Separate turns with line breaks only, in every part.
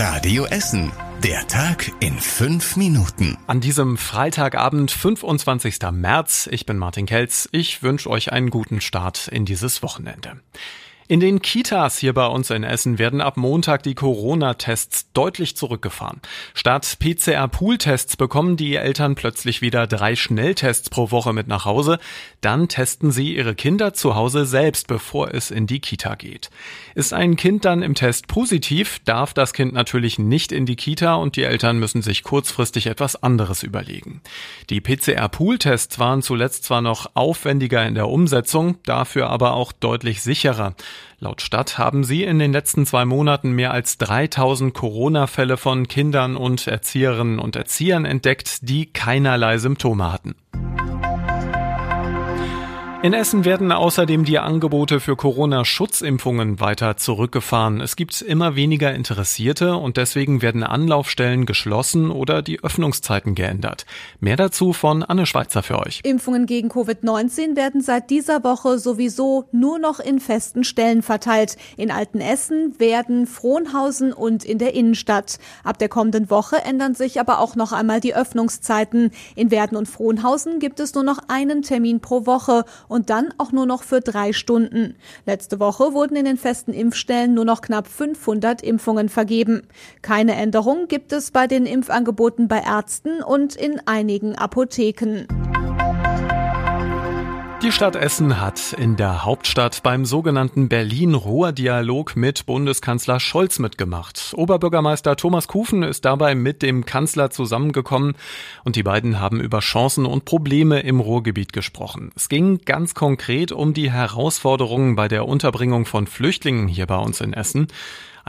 Radio Essen. Der Tag in fünf Minuten.
An diesem Freitagabend, 25. März, ich bin Martin Kelz. Ich wünsche euch einen guten Start in dieses Wochenende. In den Kitas hier bei uns in Essen werden ab Montag die Corona-Tests deutlich zurückgefahren. Statt PCR-Pool-Tests bekommen die Eltern plötzlich wieder drei Schnelltests pro Woche mit nach Hause. Dann testen sie ihre Kinder zu Hause selbst, bevor es in die Kita geht. Ist ein Kind dann im Test positiv, darf das Kind natürlich nicht in die Kita und die Eltern müssen sich kurzfristig etwas anderes überlegen. Die PCR-Pool-Tests waren zuletzt zwar noch aufwendiger in der Umsetzung, dafür aber auch deutlich sicherer. Laut Stadt haben sie in den letzten zwei Monaten mehr als 3000 Corona-Fälle von Kindern und Erzieherinnen und Erziehern entdeckt, die keinerlei Symptome hatten. In Essen werden außerdem die Angebote für Corona-Schutzimpfungen weiter zurückgefahren. Es gibt immer weniger Interessierte und deswegen werden Anlaufstellen geschlossen oder die Öffnungszeiten geändert. Mehr dazu von Anne Schweizer für euch.
Impfungen gegen Covid-19 werden seit dieser Woche sowieso nur noch in festen Stellen verteilt. In Altenessen, Werden, Frohnhausen und in der Innenstadt. Ab der kommenden Woche ändern sich aber auch noch einmal die Öffnungszeiten. In Werden und Frohnhausen gibt es nur noch einen Termin pro Woche und dann auch nur noch für drei Stunden. Letzte Woche wurden in den festen Impfstellen nur noch knapp 500 Impfungen vergeben. Keine Änderung gibt es bei den Impfangeboten bei Ärzten und in einigen Apotheken.
Die Stadt Essen hat in der Hauptstadt beim sogenannten Berlin-Ruhr-Dialog mit Bundeskanzler Scholz mitgemacht. Oberbürgermeister Thomas Kufen ist dabei mit dem Kanzler zusammengekommen und die beiden haben über Chancen und Probleme im Ruhrgebiet gesprochen. Es ging ganz konkret um die Herausforderungen bei der Unterbringung von Flüchtlingen hier bei uns in Essen.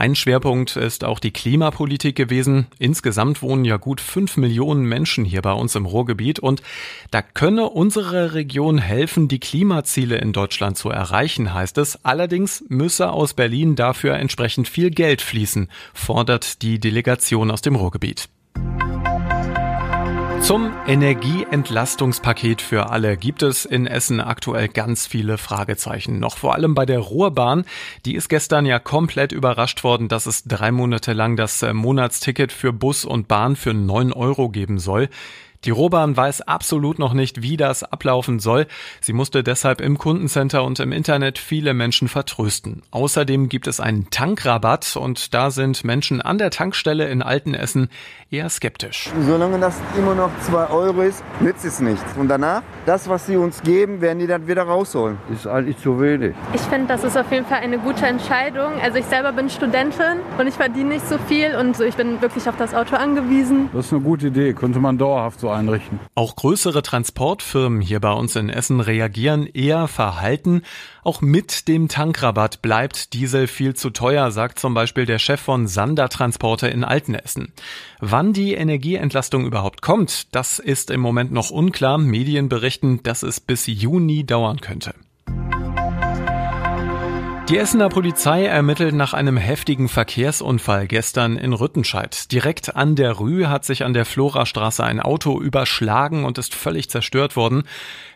Ein Schwerpunkt ist auch die Klimapolitik gewesen. Insgesamt wohnen ja gut fünf Millionen Menschen hier bei uns im Ruhrgebiet und da könne unsere Region helfen, die Klimaziele in Deutschland zu erreichen, heißt es. Allerdings müsse aus Berlin dafür entsprechend viel Geld fließen, fordert die Delegation aus dem Ruhrgebiet. Zum Energieentlastungspaket für alle gibt es in Essen aktuell ganz viele Fragezeichen. Noch vor allem bei der Ruhrbahn. Die ist gestern ja komplett überrascht worden, dass es drei Monate lang das Monatsticket für Bus und Bahn für neun Euro geben soll. Die Rohbahn weiß absolut noch nicht, wie das ablaufen soll. Sie musste deshalb im Kundencenter und im Internet viele Menschen vertrösten. Außerdem gibt es einen Tankrabatt und da sind Menschen an der Tankstelle in Altenessen eher skeptisch.
Solange das immer noch zwei Euro ist, nützt es nichts. Und danach, das, was sie uns geben, werden die dann wieder rausholen.
Das ist eigentlich zu wenig.
Ich finde, das ist auf jeden Fall eine gute Entscheidung. Also ich selber bin Studentin und ich verdiene nicht so viel und ich bin wirklich auf das Auto angewiesen.
Das ist eine gute Idee, könnte man dauerhaft so einrichten.
Auch größere Transportfirmen hier bei uns in Essen reagieren eher verhalten. Auch mit dem Tankrabatt bleibt Diesel viel zu teuer, sagt zum Beispiel der Chef von Sander Transporte in Altenessen. Wann die Energieentlastung überhaupt kommt, das ist im Moment noch unklar. Medien berichten, dass es bis Juni dauern könnte. Die Essener Polizei ermittelt nach einem heftigen Verkehrsunfall gestern in Rüttenscheid. Direkt an der Rue hat sich an der Florastraße ein Auto überschlagen und ist völlig zerstört worden.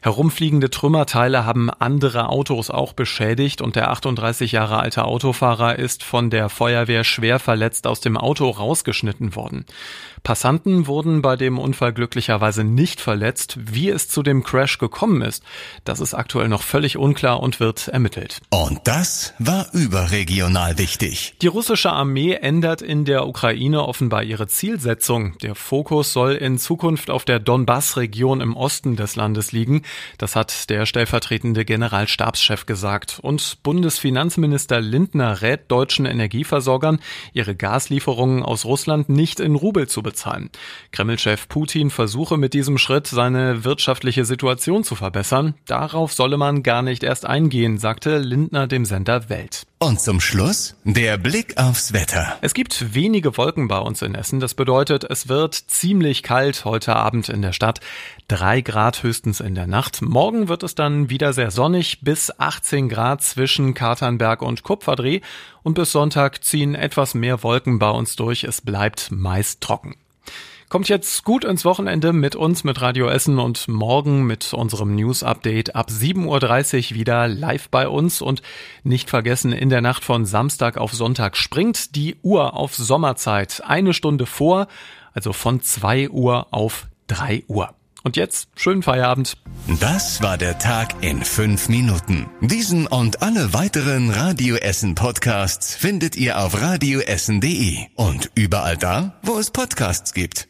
Herumfliegende Trümmerteile haben andere Autos auch beschädigt und der 38 Jahre alte Autofahrer ist von der Feuerwehr schwer verletzt aus dem Auto rausgeschnitten worden. Passanten wurden bei dem Unfall glücklicherweise nicht verletzt. Wie es zu dem Crash gekommen ist, das ist aktuell noch völlig unklar und wird ermittelt.
Und das war überregional wichtig.
Die russische Armee ändert in der Ukraine offenbar ihre Zielsetzung. Der Fokus soll in Zukunft auf der Donbass-Region im Osten des Landes liegen. Das hat der stellvertretende Generalstabschef gesagt. Und Bundesfinanzminister Lindner rät deutschen Energieversorgern, ihre Gaslieferungen aus Russland nicht in Rubel zu bezahlen. Kreml-Chef Putin versuche mit diesem Schritt seine wirtschaftliche Situation zu verbessern. Darauf solle man gar nicht erst eingehen, sagte Lindner dem Sender Welt.
Und zum Schluss der Blick aufs Wetter.
Es gibt wenige Wolken bei uns in Essen. Das bedeutet, es wird ziemlich kalt heute Abend in der Stadt. Drei Grad höchstens in der Nacht. Morgen wird es dann wieder sehr sonnig bis 18 Grad zwischen Katernberg und Kupferdreh. Und bis Sonntag ziehen etwas mehr Wolken bei uns durch. Es bleibt meist trocken. Kommt jetzt gut ins Wochenende mit uns, mit Radio Essen und morgen mit unserem News Update ab 7.30 Uhr wieder live bei uns und nicht vergessen, in der Nacht von Samstag auf Sonntag springt die Uhr auf Sommerzeit eine Stunde vor, also von 2 Uhr auf 3 Uhr. Und jetzt schönen Feierabend.
Das war der Tag in fünf Minuten. Diesen und alle weiteren Radio Essen Podcasts findet ihr auf radioessen.de und überall da, wo es Podcasts gibt.